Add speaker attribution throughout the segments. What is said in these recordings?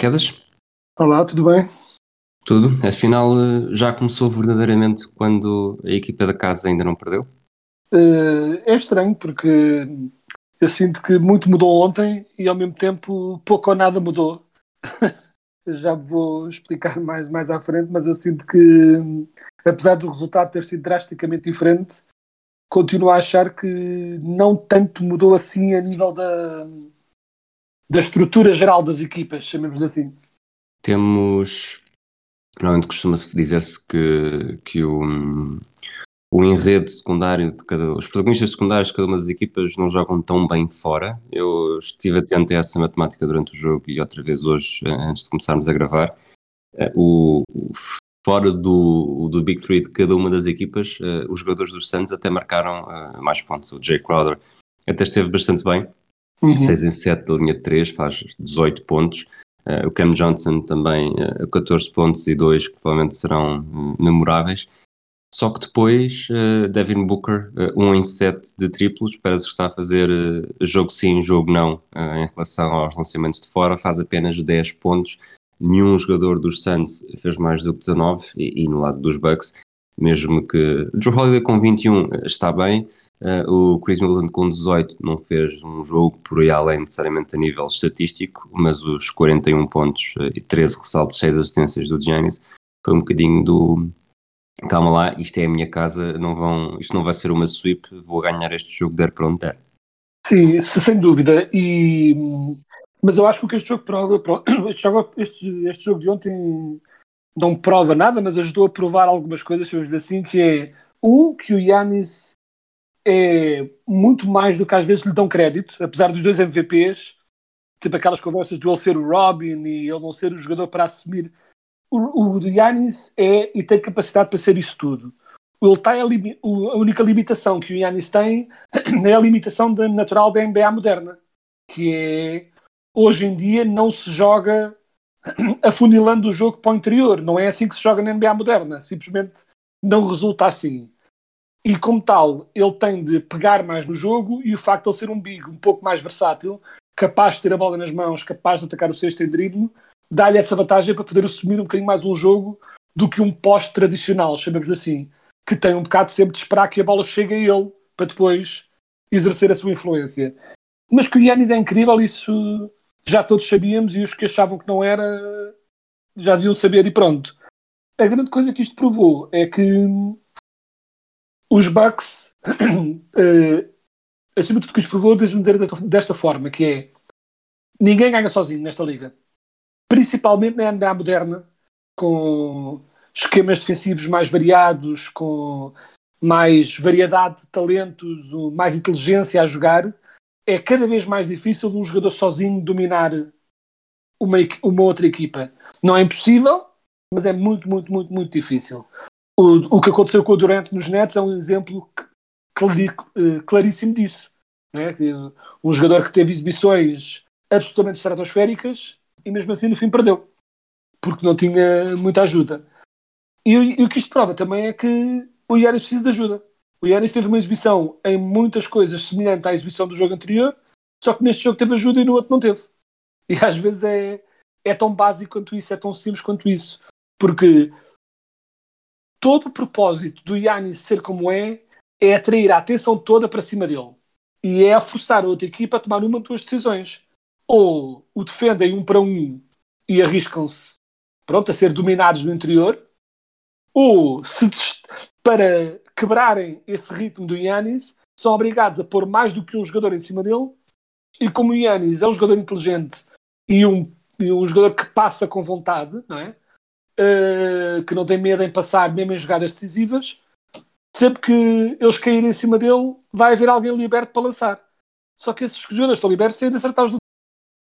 Speaker 1: Quedas.
Speaker 2: Olá, tudo bem?
Speaker 1: Tudo? Afinal, eh, já começou verdadeiramente quando a equipa da casa ainda não perdeu?
Speaker 2: Eh, é estranho porque eu sinto que muito mudou ontem e ao mesmo tempo pouco ou nada mudou. Já vou explicar mais, mais à frente, mas eu sinto que, apesar do resultado ter sido drasticamente diferente, continuo a achar que não tanto mudou assim a nível da, da estrutura geral das equipas, chamemos assim.
Speaker 1: Temos. Normalmente costuma-se dizer-se que, que o, o enredo secundário de cada. Os protagonistas secundários de cada uma das equipas não jogam tão bem fora. Eu estive atento a essa matemática durante o jogo e outra vez hoje, eh, antes de começarmos a gravar. Eh, O, fora do, do Big Three de cada uma das equipas, eh, os jogadores dos Suns até marcaram mais pontos. O Jay Crowder até esteve bastante bem.
Speaker 2: Uhum.
Speaker 1: 6 em 7 da linha de 3, faz 18 pontos. Eh, o Cam Johnson também eh, 14 pontos e 2 que provavelmente serão eh, memoráveis. Só que depois eh, Devin Booker, eh, 1 em 7 de triplos, parece que está a fazer eh, jogo sim, jogo não em relação aos lançamentos de fora, faz apenas 10 pontos. Nenhum jogador dos Suns fez mais do que 19 e, e no lado dos Bucks, mesmo que Joe Holiday com 21 está bem, Uh, o Chris Middleton com 18 não fez um jogo por aí além necessariamente a nível estatístico, mas os 41 pontos uh, e 13 ressaltos, 6 assistências do Giannis foi um bocadinho do calma lá, isto é a minha casa, não vão, isto não vai ser uma sweep, vou ganhar este jogo der para onde der.
Speaker 2: Sim, se- sem dúvida. E, mas eu acho que este jogo este jogo, este, este jogo de ontem não prova nada, mas ajudou a provar algumas coisas, chamamos assim, que é um, que o Yanis é muito mais do que às vezes lhe dão crédito, apesar dos dois MVPs, tipo aquelas conversas de ele ser o Robin e ele não ser o jogador para assumir. O, o Yanis é e tem capacidade para ser isso tudo. Ele tem a, limi- o- a única limitação que o Yanis tem é a limitação natural da NBA moderna, que é hoje em dia não se joga afunilando o jogo para o interior. Não é assim que se joga na NBA moderna. Simplesmente não resulta assim. E como tal, ele tem de pegar mais no jogo e o facto de ele ser um big um pouco mais versátil, capaz de ter a bola nas mãos, capaz de atacar o sexto em drible, dá-lhe essa vantagem para poder assumir um bocadinho mais um jogo do que um poste tradicional, chamemos assim, que tem um bocado sempre de esperar que a bola chegue a ele para depois exercer a sua influência. Mas que o Yannis é incrível, isso já todos sabíamos e os que achavam que não era já deviam saber e pronto. A grande coisa que isto provou é que os Bucks, eh, acima de tudo que isto provou, deixa-me dizer desta forma, que é ninguém ganha sozinho nesta liga. Principalmente na NBA moderna, com esquemas defensivos mais variados, com mais variedade de talentos, mais inteligência a jogar, é cada vez mais difícil um jogador sozinho dominar uma, uma outra equipa. Não é impossível, mas é muito, muito, muito, muito difícil. O, o que aconteceu com o Durant nos Nets é um exemplo eh, claríssimo disso. né? Um jogador que teve exibições absolutamente estratosféricas e mesmo assim no fim perdeu, porque não tinha muita ajuda. E, e o que isto prova também é que o Yannis precisa de ajuda. O Yannis teve uma exibição em muitas coisas semelhante à exibição do jogo anterior, só que neste jogo teve ajuda e no outro não teve. E às vezes é, é tão básico quanto isso, é tão simples quanto isso. Porque todo o propósito do Yannis ser como é, é atrair a atenção toda para cima dele. E é a forçar a outra equipa a tomar uma ou duas decisões. Ou o defendem um para um e arriscam-se pronto, a ser dominados no interior, ou se para quebrarem esse ritmo do Yannis, são obrigados a pôr mais do que um jogador em cima dele. E como o Yannis é um jogador inteligente e um, e um jogador que passa com vontade, não é? Eh, que não tem medo em passar mesmo em jogadas decisivas, sempre que eles caírem em cima dele, vai haver alguém liberto para lançar. Só que esses jogadores estão libertos sem acertar os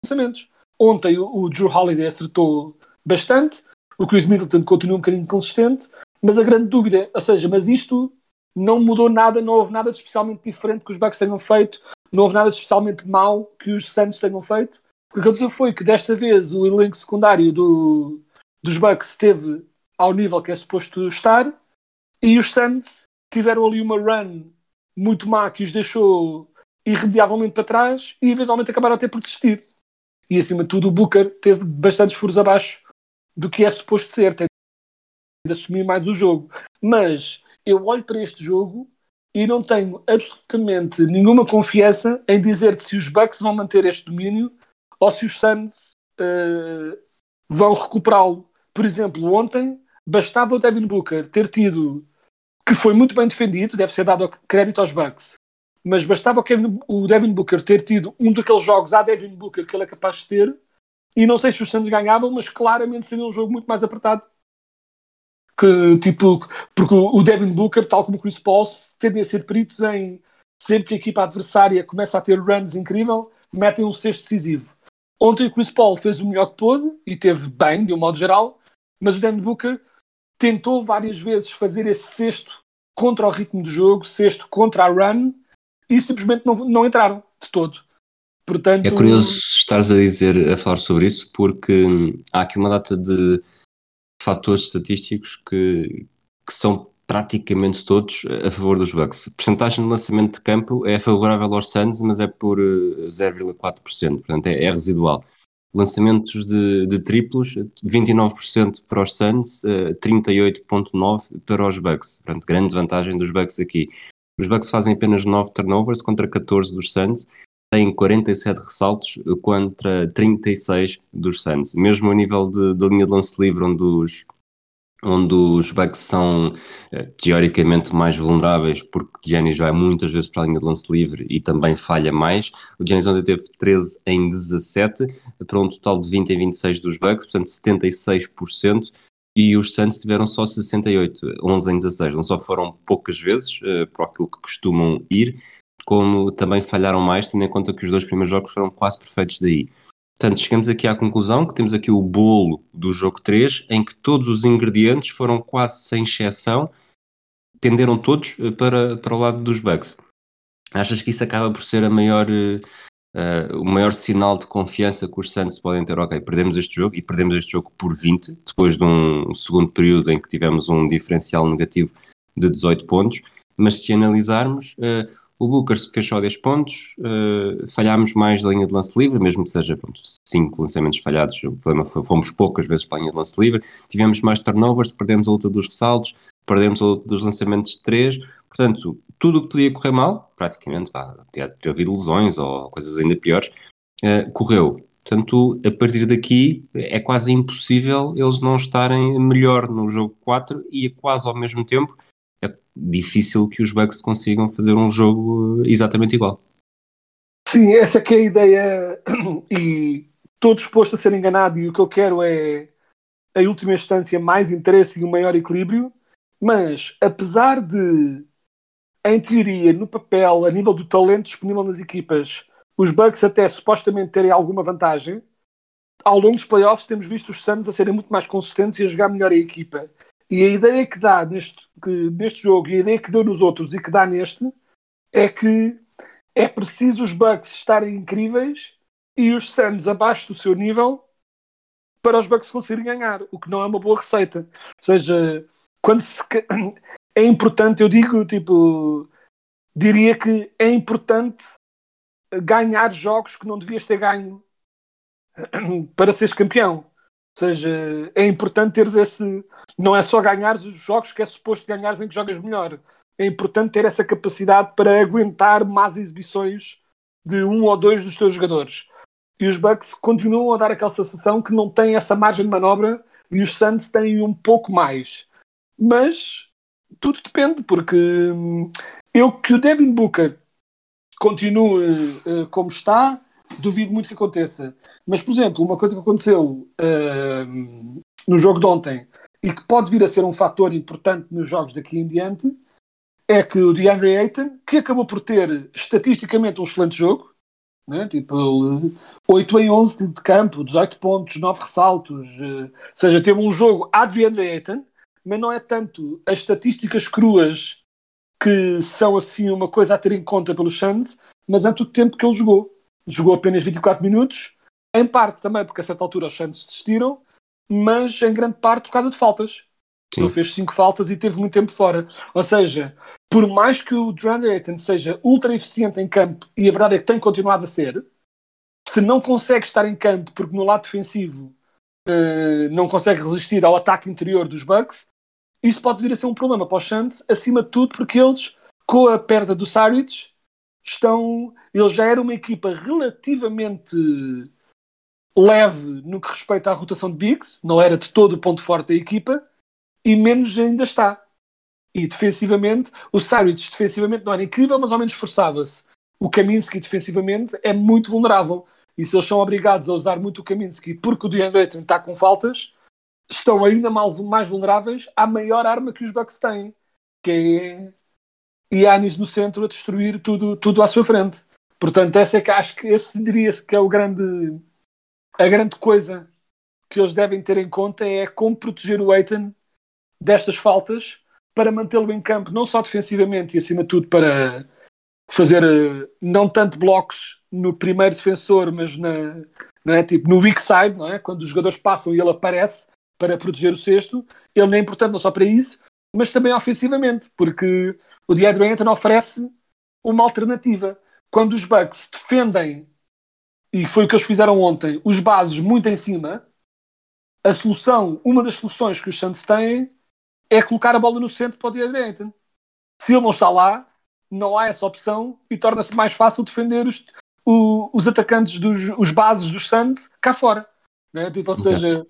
Speaker 2: lançamentos. Ontem o, Drew Holiday acertou bastante, o Chris Middleton continua um bocadinho consistente, mas a grande dúvida, ou seja, mas isto não mudou nada, não houve nada de especialmente diferente que os Bucks tenham feito, não houve nada de especialmente mau que os Suns tenham feito. O que aconteceu foi que desta vez o elenco secundário do, dos Bucks esteve ao nível que é suposto estar e os Suns tiveram ali uma run muito má que os deixou irremediavelmente para trás e eventualmente acabaram até por desistir. E acima de tudo o Booker teve bastantes furos abaixo do que é suposto ser, tem de assumir mais o jogo. Mas eu olho para este jogo e não tenho absolutamente nenhuma confiança em dizer se os Bucks vão manter este domínio ou se os Suns uh, vão recuperá-lo. Por exemplo, ontem bastava o Devin Booker ter tido, que foi muito bem defendido, deve ser dado crédito aos Bucks, mas bastava o Devin Booker ter tido um daqueles jogos a Devin Booker que ele é capaz de ter, e não sei se os Suns ganhavam, mas claramente seria um jogo muito mais apertado. Que, tipo, porque o Devin Booker, tal como o Chris Paul, tendem a ser peritos em sempre que a equipa adversária começa a ter runs incrível, metem um sexto decisivo. Ontem o Chris Paul fez o melhor que pôde e teve bem, de um modo geral, mas o Devin Booker tentou várias vezes fazer esse sexto contra o ritmo do jogo, sexto contra a run, e simplesmente não, não entraram de todo. Portanto,
Speaker 1: é curioso estares a dizer, a falar sobre isso, porque há aqui uma data de fatores estatísticos que, que são praticamente todos a favor dos Bucks. A percentagem de lançamento de campo é favorável aos Suns, mas é por 0,4%, eh, portanto é, é residual. Lançamentos de, de, triplos, 29% para os Suns, 38,9% eh, para os Bucks. Portanto, grande vantagem dos Bucks aqui. Os Bucks fazem apenas 9 turnovers contra 14 dos Suns, têm 47 ressaltos contra 36 dos Suns. Mesmo a nível de linha de lance livre, onde os, onde os Bucks são eh, teoricamente mais vulneráveis, porque Giannis vai muitas vezes para a linha de lance livre e também falha mais. O Giannis ontem teve 13 em 17, para um total de 20 em 26 dos Bucks, portanto 76% e os Suns tiveram só 68, 11 em 16. Não só foram poucas vezes uh, para aquilo que costumam ir, como também falharam mais, tendo em conta que os dois primeiros jogos foram quase perfeitos daí. Portanto, chegamos aqui à conclusão que temos aqui o bolo do jogo 3, em que todos os ingredientes foram quase sem exceção, penderam todos eh, para, para o lado dos Bucks. Achas que isso acaba por ser a maior uh, o maior sinal de confiança que os Santos podem ter, ok, perdemos este jogo e perdemos este jogo por 20, depois de um segundo período em que tivemos um diferencial negativo de 18 pontos, mas se analisarmos, uh, o Booker fechou 10 pontos, uh, falhámos mais da linha de lance livre, mesmo que seja 5 lançamentos falhados, o problema foi fomos poucas vezes para a linha de lance livre, tivemos mais turnovers, perdemos a luta dos ressaltos, perdemos a luta dos lançamentos de 3, portanto, tudo o que podia correr mal, praticamente, pá, podia ter havido lesões ou coisas ainda piores, uh, correu. Portanto, a partir daqui é quase impossível eles não estarem melhor no jogo 4 e quase ao mesmo tempo difícil que os Bucks consigam fazer um jogo eh, exatamente igual.
Speaker 2: Sim, essa é é a ideia e estou disposto a ser enganado e o que eu quero é em última instância mais interesse e um maior equilíbrio, mas apesar de em teoria, no papel, a nível do talento disponível nas equipas, os Bucks até supostamente terem alguma vantagem, ao longo dos playoffs temos visto os Suns a serem muito mais consistentes e a jogar melhor a equipa. E a ideia que dá neste, que, neste jogo e a ideia que deu nos outros e que dá neste é que é preciso os Bucks estarem incríveis e os Suns abaixo do seu nível para os Bucks conseguirem ganhar, o que não é uma boa receita. Ou seja, quando se, é importante, eu digo, tipo, diria que é importante ganhar jogos que não devias ter ganho para seres campeão. Seja, é importante teres esse. Não é só ganhar os jogos que é suposto ganhares em que jogas melhor. É importante ter essa capacidade para aguentar más exibições de um ou dois dos teus jogadores. E os Bucks continuam a dar aquela sensação que não têm essa margem de manobra e os Suns têm um pouco mais. Mas tudo depende, porque hum, eu que o Devin Booker continue uh, como está, duvido muito que aconteça. Mas, por exemplo, uma coisa que aconteceu uh, no jogo de ontem e que pode vir a ser um fator importante nos jogos daqui em diante é que o DeAndre Ayton, que acabou por ter estatisticamente um excelente jogo, né? tipo ele, 8 em 11 de, campo, 18 pontos, 9 ressaltos, eh, ou seja, teve um jogo a DeAndre Ayton, mas não é tanto as estatísticas cruas que são assim uma coisa a ter em conta pelos Suns, mas antes o tempo que ele jogou. Jogou apenas 24 minutos, em parte também porque a certa altura os Suns desistiram, mas em grande parte por causa de faltas.
Speaker 1: Sim.
Speaker 2: Ele fez 5 faltas e teve muito tempo fora. Ou seja, por mais que o DeAndre Ayton seja ultra eficiente em campo, e a verdade é que tem continuado a ser, se não consegue estar em campo porque no lado defensivo eh, não consegue resistir ao ataque interior dos Bucks, isso pode vir a ser um problema para os Suns, acima de tudo porque eles, com a perda do Saric, estão. Ele já era uma equipa relativamente leve no que respeita à rotação de Bigs, não era de todo o ponto forte da equipa, e menos ainda está. E defensivamente, o Saric defensivamente não era incrível, mas ao menos esforçava-se. O Kaminsky defensivamente é muito vulnerável. E se eles são obrigados a usar muito o Kaminsky porque o DeAndre Ayton está com faltas, estão ainda mais vulneráveis à maior arma que os Bucks têm, que é Yannis no centro a destruir tudo, tudo à sua frente. Portanto, essa é que acho que esse diria que é o grande, a grande coisa que eles devem ter em conta é como proteger o Aiton destas faltas para mantê-lo em campo, não só defensivamente e acima de tudo para fazer eh, não tanto blocos no primeiro defensor, mas na, não é? tipo, no weak side, não é? quando os jogadores passam e ele aparece para proteger o sexto, ele é importante não só para isso, mas também ofensivamente, porque o DeAndre Ayton oferece uma alternativa. Quando os Bucks defendem, e foi o que eles fizeram ontem, os bases muito em cima, a solução, uma das soluções que os Santos têm é colocar a bola no centro para o DeAndre Ayton. Se ele não está lá, não há essa opção e torna-se mais fácil defender os, o- os atacantes dos os bases dos Suns cá fora. Né? Tipo, ou seja,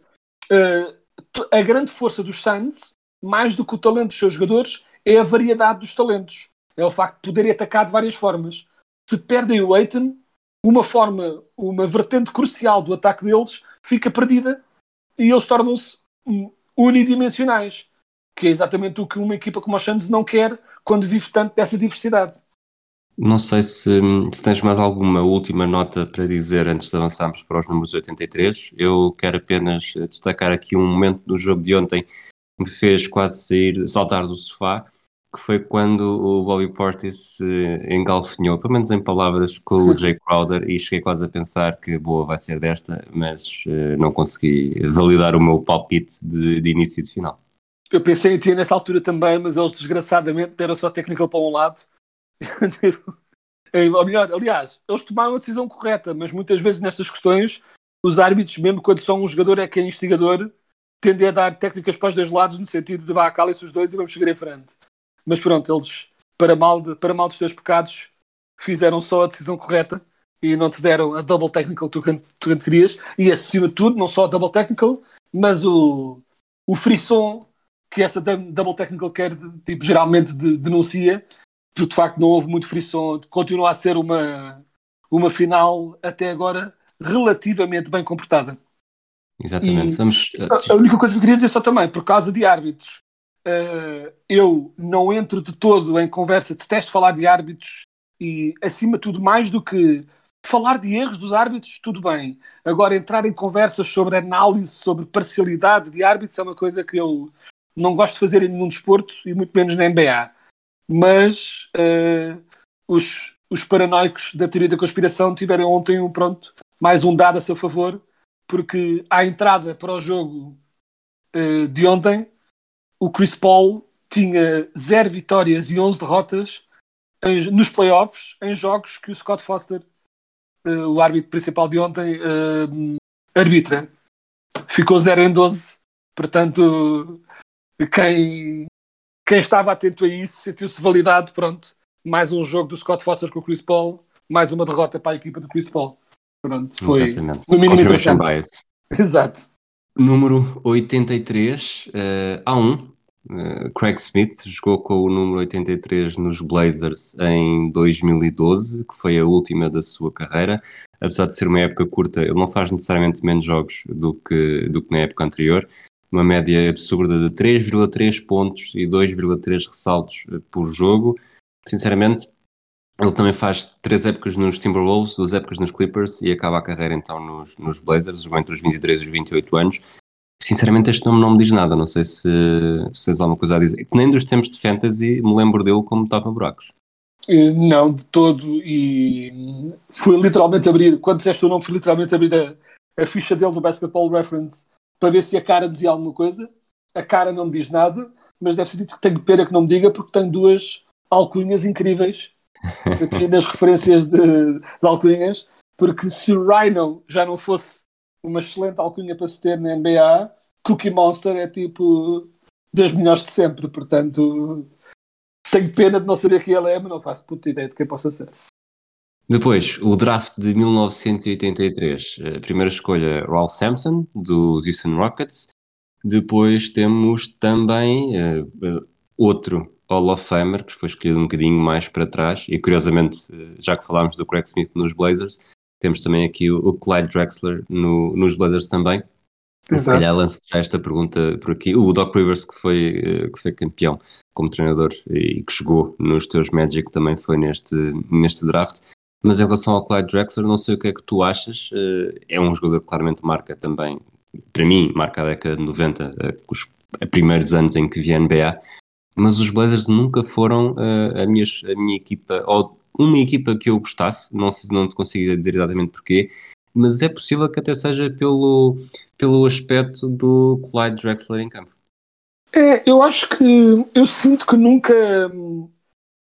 Speaker 2: tu- a grande força dos Suns, mais do que o talento dos seus jogadores, é a variedade dos talentos. É o facto de poderem atacar de várias formas. Se perdem o Aiton, uma forma, uma vertente crucial do ataque deles fica perdida e eles tornam-se unidimensionais, que é exatamente o que uma equipa como os Suns não quer quando vive tanto dessa diversidade.
Speaker 1: Não sei se, se tens mais alguma última nota para dizer antes de avançarmos para os números 83. Eu quero apenas destacar aqui um momento do jogo de ontem que me fez quase sair, saltar do sofá, que foi quando o Bobby Portis se engalfinhou, pelo menos em palavras, com o Jay Crowder e cheguei quase a pensar que boa vai ser desta, mas eh, não consegui validar o meu palpite de, de início e de final.
Speaker 2: Eu pensei em ti nessa altura também, mas eles desgraçadamente deram só técnico para um lado. Ou melhor, aliás, eles tomaram a decisão correta, mas muitas vezes nestas questões, os árbitros, mesmo quando só um jogador é que é instigador, tendem a dar técnicas para os dois lados, no sentido de vá, calem-se os dois e vamos seguir em frente. Mas pronto, eles, para mal, de, para mal dos teus pecados, fizeram só a decisão correta e não te deram a double technical que tu, tu querias. E acima de tudo, não só a double technical, mas o, o frisson que essa dou- double technical quer, tipo, geralmente de- denuncia, porque de facto não houve muito frisson, continua a ser uma, uma final até agora relativamente bem comportada.
Speaker 1: Exatamente.
Speaker 2: E- A- A única coisa que eu queria dizer só também, por causa de árbitros, eh, eu não entro de todo em conversa, detesto falar de árbitros e, acima de tudo, mais do que falar de erros dos árbitros, tudo bem. Agora, entrar em conversas sobre análise, sobre parcialidade de árbitros é uma coisa que eu não gosto de fazer em nenhum desporto e muito menos na NBA. Mas eh, os, os paranoicos da teoria da conspiração tiveram ontem um pronto, mais um dado a seu favor, porque à entrada para o jogo eh, de ontem, o Chris Paul tinha 0 vitórias e 11 derrotas em- nos playoffs em jogos que o Scott Foster, eh, o árbitro principal de ontem, eh, arbitra. Ficou 0 em 12. Portanto, quem, quem estava atento a isso sentiu-se validado. Pronto, mais um jogo do Scott Foster com o Chris Paul, mais uma derrota para a equipa do Chris Paul. Pronto, foi
Speaker 1: Exatamente.
Speaker 2: no mínimo interessante.
Speaker 1: bias.
Speaker 2: Exato.
Speaker 1: Número 83, eh, há um. eh, Craig Smith jogou com o número 83 nos Blazers em 2012, que foi a última da sua carreira. Apesar de ser uma época curta, ele não faz necessariamente menos jogos do que, do que na época anterior. uma média absurda de 3,3 pontos e 2,3 ressaltos eh, por jogo. Sinceramente, ele também faz três épocas nos Timberwolves, duas épocas nos Clippers e acaba a carreira então nos, nos Blazers, entre os 23 e os 28 anos. Sinceramente, este nome não me diz nada, não sei se, se tens alguma coisa a dizer. Nem dos tempos de Fantasy me lembro dele como tapa buracos.
Speaker 2: Eh, Não, de todo. E fui literalmente abrir, quando disseste o nome, fui literalmente abrir a, a ficha dele do Basketball Reference para ver se a cara dizia alguma coisa. A cara não me diz nada, mas deve ser dito que tenho pena que não me diga, porque tem duas alcunhas incríveis aqui nas referências de, de alcunhas. Porque se Rhino já não fosse uma excelente alcunha para se ter na NBA, Cookie Monster é tipo das melhores de sempre. Portanto, tenho pena de não saber quem ele é, mas não faço puta ideia de quem possa ser.
Speaker 1: Depois, o draft de 1983. A primeira escolha, Ralph Sampson, do Houston Rockets. Depois temos também eh, eh, outro Hall of Famer, que foi escolhido um bocadinho mais para trás. E curiosamente, já que falámos do Craig Smith nos Blazers, temos também aqui o, o Clyde Drexler no- nos Blazers também. Se calhar lanço já esta pergunta por aqui. O Doc Rivers, que foi, eh, que foi campeão como treinador e que jogou nos teus Magic, também foi neste, neste draft. Mas em relação ao Clyde Drexler, não sei o que é que tu achas. eh, É um jogador que claramente marca também, para mim, marca a década de 90, eh, os primeiros anos em que vi a NBA. Mas os Blazers nunca foram eh, a, minha, a minha equipa, ou uma equipa que eu gostasse, não sei se não te consigo dizer exatamente porquê, mas é possível que até seja pelo, pelo aspecto do Clyde Drexler em campo.
Speaker 2: É, eu acho que eu sinto que nunca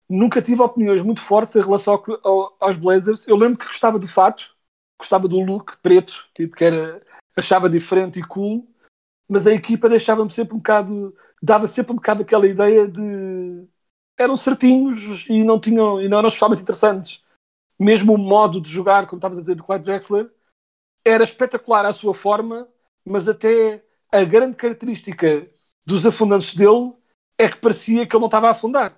Speaker 2: nunca tive opiniões muito fortes em relação ao- ao- aos Blazers. Eu lembro que gostava do fato, gostava do look preto, tipo que era achava diferente e cool, mas a equipa deixava-me sempre um bocado, dava sempre um bocado aquela ideia de eram certinhos e não tinham e não eram especialmente interessantes. Mesmo o modo de jogar, como estavas a dizer, do Clyde Drexler, era espetacular à sua forma, mas até a grande característica dos afundantes dele é que parecia que ele não estava a afundar.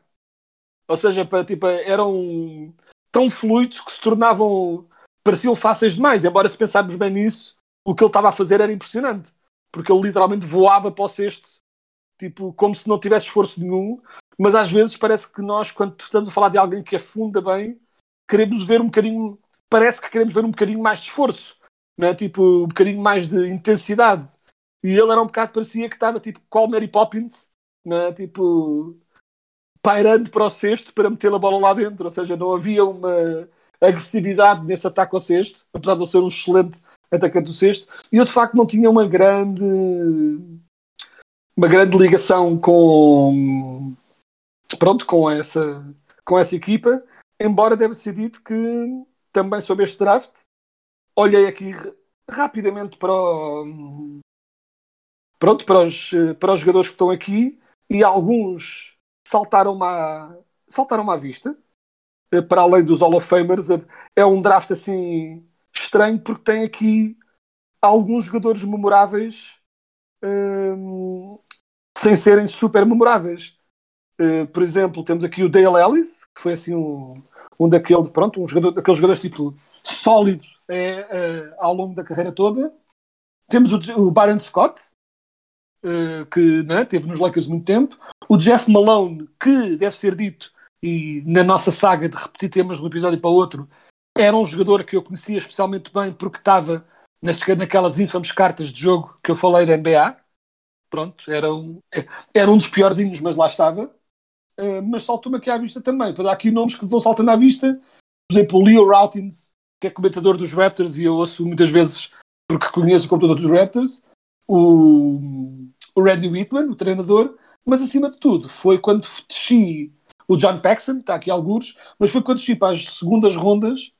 Speaker 2: Ou seja, para, tipo, eram tão fluidos que se tornavam. pareciam fáceis demais. Embora, se pensarmos bem nisso, o que ele estava a fazer era impressionante. Porque ele literalmente voava para o cesto, tipo, como se não tivesse esforço nenhum. Mas às vezes parece que nós, quando estamos a falar de alguém que afunda bem, queremos ver um bocadinho. parece que queremos ver um bocadinho mais de esforço, não é? Tipo, um bocadinho mais de intensidade. E ele era um bocado, parecia que estava tipo Call Mary Poppins, não é? Tipo, pairando para o cesto para meter a bola lá dentro. Ou seja, não havia uma agressividade nesse ataque ao cesto, apesar de ele ser um excelente atacante do cesto. E eu, de facto, não tinha uma grande. Uma grande ligação com. pronto, com essa, com essa equipa. Embora deve ser dito que também sobre este draft, olhei aqui rapidamente para o, pronto, para os, para os jogadores que estão aqui e alguns saltaram-me à, saltaram à vista. Eh, Para além dos Hall of Famers, eh, é um draft assim estranho porque tem aqui alguns jogadores memoráveis hum, sem serem super memoráveis. Eh, por exemplo, temos aqui o Dale Ellis, que foi assim um, um daquele, pronto, um jogador, daqueles jogadores tipo sólido eh, eh, ao longo da carreira toda. Temos o, o Byron Scott, eh, que né, teve nos Lakers muito tempo. O Jeff Malone, que deve ser dito, e na nossa saga de repetir temas de um episódio para o outro, era um jogador que eu conhecia especialmente bem porque estava naquelas infames cartas de jogo que eu falei da NBA. Pronto, era um, era um dos piorzinhos, mas lá estava. Uh, mas saltou-me aqui à vista também. Então, há aqui nomes que vão saltando à vista. Por exemplo, o Leo Routins, que é comentador dos Raptors, e eu ouço muitas vezes porque conheço o computador dos Raptors. O, o Randy Whitman, o treinador. Mas acima de tudo, foi quando desci o John Paxson, está aqui alguns, mas foi quando desci para as segundas rondas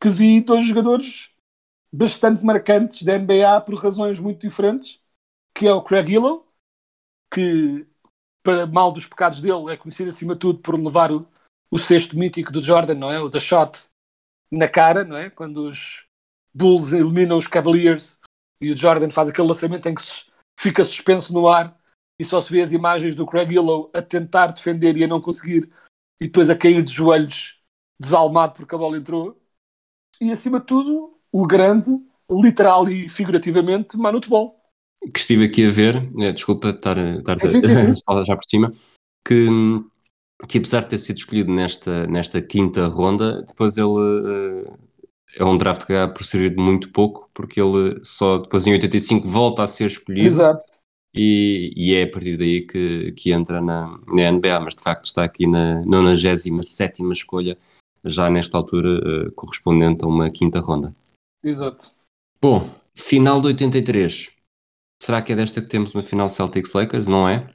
Speaker 2: que vi dois jogadores bastante marcantes da NBA por razões muito diferentes, que é o Craig Illow, que para mal dos pecados dele é conhecido acima de tudo por levar o, o sexto mítico do Jordan, não é? O da shot na cara, não é? Quando os Bulls eliminam os Cavaliers e o Jordan faz aquele lançamento em que fica suspenso no ar e só se vê as imagens do Craig Illow a tentar defender e a não conseguir e depois a cair de joelhos desalmado porque a bola entrou e acima de tudo o grande, literal e figurativamente, Manute Ball
Speaker 1: que estive aqui a ver, eh, desculpa estar, estar
Speaker 2: Sim, sim, sim, sim.
Speaker 1: a falar já por cima, que, que apesar de ter sido escolhido nesta, nesta quinta ronda, depois ele eh, é um draft que acaba por servir de muito pouco, porque ele só depois em 85 volta a ser escolhido
Speaker 2: Exato.
Speaker 1: e, e é a partir daí que, que entra na, na NBA, mas de facto está aqui na 97 escolha, já nesta altura eh, correspondente a uma quinta ronda.
Speaker 2: Exato.
Speaker 1: Bom, final de 83. Será que é desta que temos uma final Celtics-Lakers? Não é?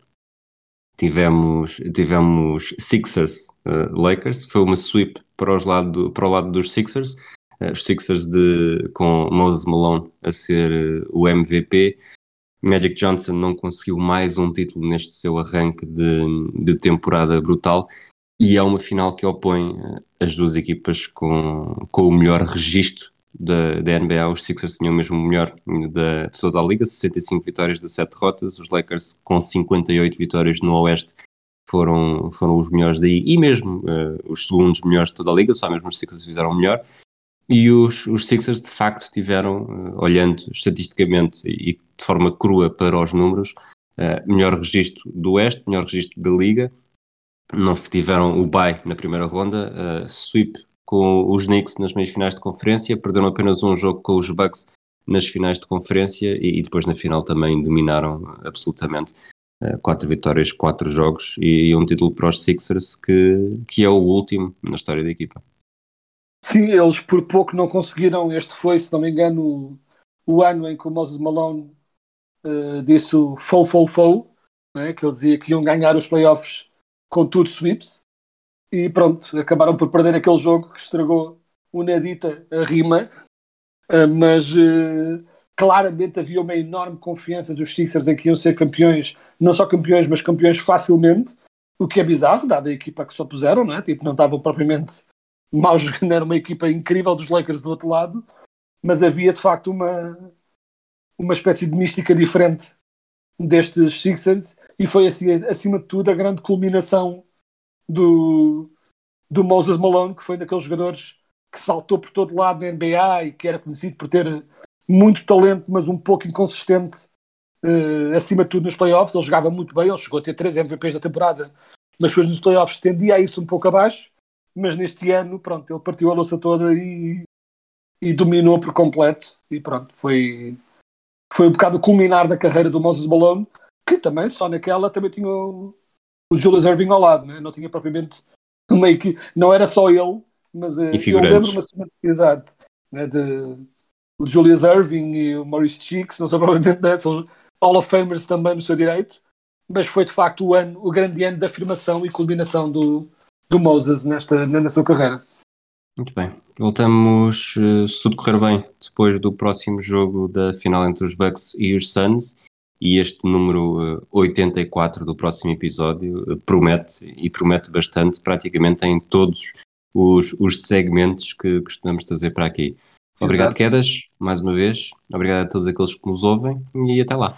Speaker 1: Tivemos, tivemos Sixers-Lakers, foi uma sweep para, os lado, para o lado dos Sixers. Uh, os Sixers de, com Moses Malone a ser uh, o MVP. Magic Johnson não conseguiu mais um título neste seu arranque de, de temporada brutal e é uma final que opõe uh, as duas equipas com, com o melhor registro da, da NBA, os Sixers tinham mesmo o melhor da, de toda a liga, 65 vitórias de 7 derrotas, os Lakers com 58 vitórias no Oeste foram, foram os melhores daí, e mesmo uh, os segundos melhores de toda a liga, só mesmo os Sixers fizeram melhor, e os, os Sixers de facto tiveram, uh, olhando estatisticamente e de forma crua para os números, uh, melhor registro do Oeste, melhor registro da liga, não tiveram o bye na primeira ronda, sweep com os Knicks nas meias finais de conferência, perderam apenas um jogo com os Bucks nas finais de conferência e, e depois na final também dominaram absolutamente uh, quatro vitórias, quatro jogos e, e, um título para os Sixers que, que é o último na história da equipa.
Speaker 2: Sim, eles por pouco não conseguiram, este foi, se não me engano, o, o ano em que o Moses Malone uh, disse o fou, fou, fou, né, que ele dizia que iam ganhar os playoffs com tudo sweeps, e pronto, acabaram por perder aquele jogo que estragou o Nadita a rima, uh, mas uh, claramente havia uma enorme confiança dos Sixers em que iam ser campeões, não só campeões, mas campeões facilmente, o que é bizarro, dada a equipa que só puseram, não é? Tipo, não estavam propriamente maus, não era uma equipa incrível dos Lakers do outro lado, mas havia de facto uma, uma espécie de mística diferente destes Sixers e foi assim, acima de tudo a grande culminação do, do Moses Malone, que foi daqueles jogadores que saltou por todo lado na NBA e que era conhecido por ter muito talento, mas um pouco inconsistente uh, acima de tudo nos playoffs. Ele jogava muito bem, ele chegou a ter três MVPs da temporada, mas depois nos playoffs tendia a ir-se um pouco abaixo. Mas neste ano, pronto, ele partiu a louça toda e, e dominou por completo. E pronto, foi, foi um bocado o culminar da carreira do Moses Malone, que também, só naquela, também tinha o Julius Irving ao lado, né? não tinha propriamente uma equipe, não era só ele, mas uh, eu lembro-me exato, né, de o Julius Irving e o Maurice Cheeks, não são provavelmente né, são Hall of Famers também no seu direito, mas foi de facto o ano, o grande ano da afirmação e culminação do, do Moses nesta, na sua carreira.
Speaker 1: Muito bem. Voltamos, eh, se tudo correr bem, depois do próximo jogo da final entre os Bucks e os Suns e este número 84 eh, do próximo episódio eh, promete e promete bastante praticamente em todos os, os segmentos que costumamos trazer para aqui. Obrigado, Exato. Quedas, mais uma vez. Obrigado a todos aqueles que nos ouvem e até lá.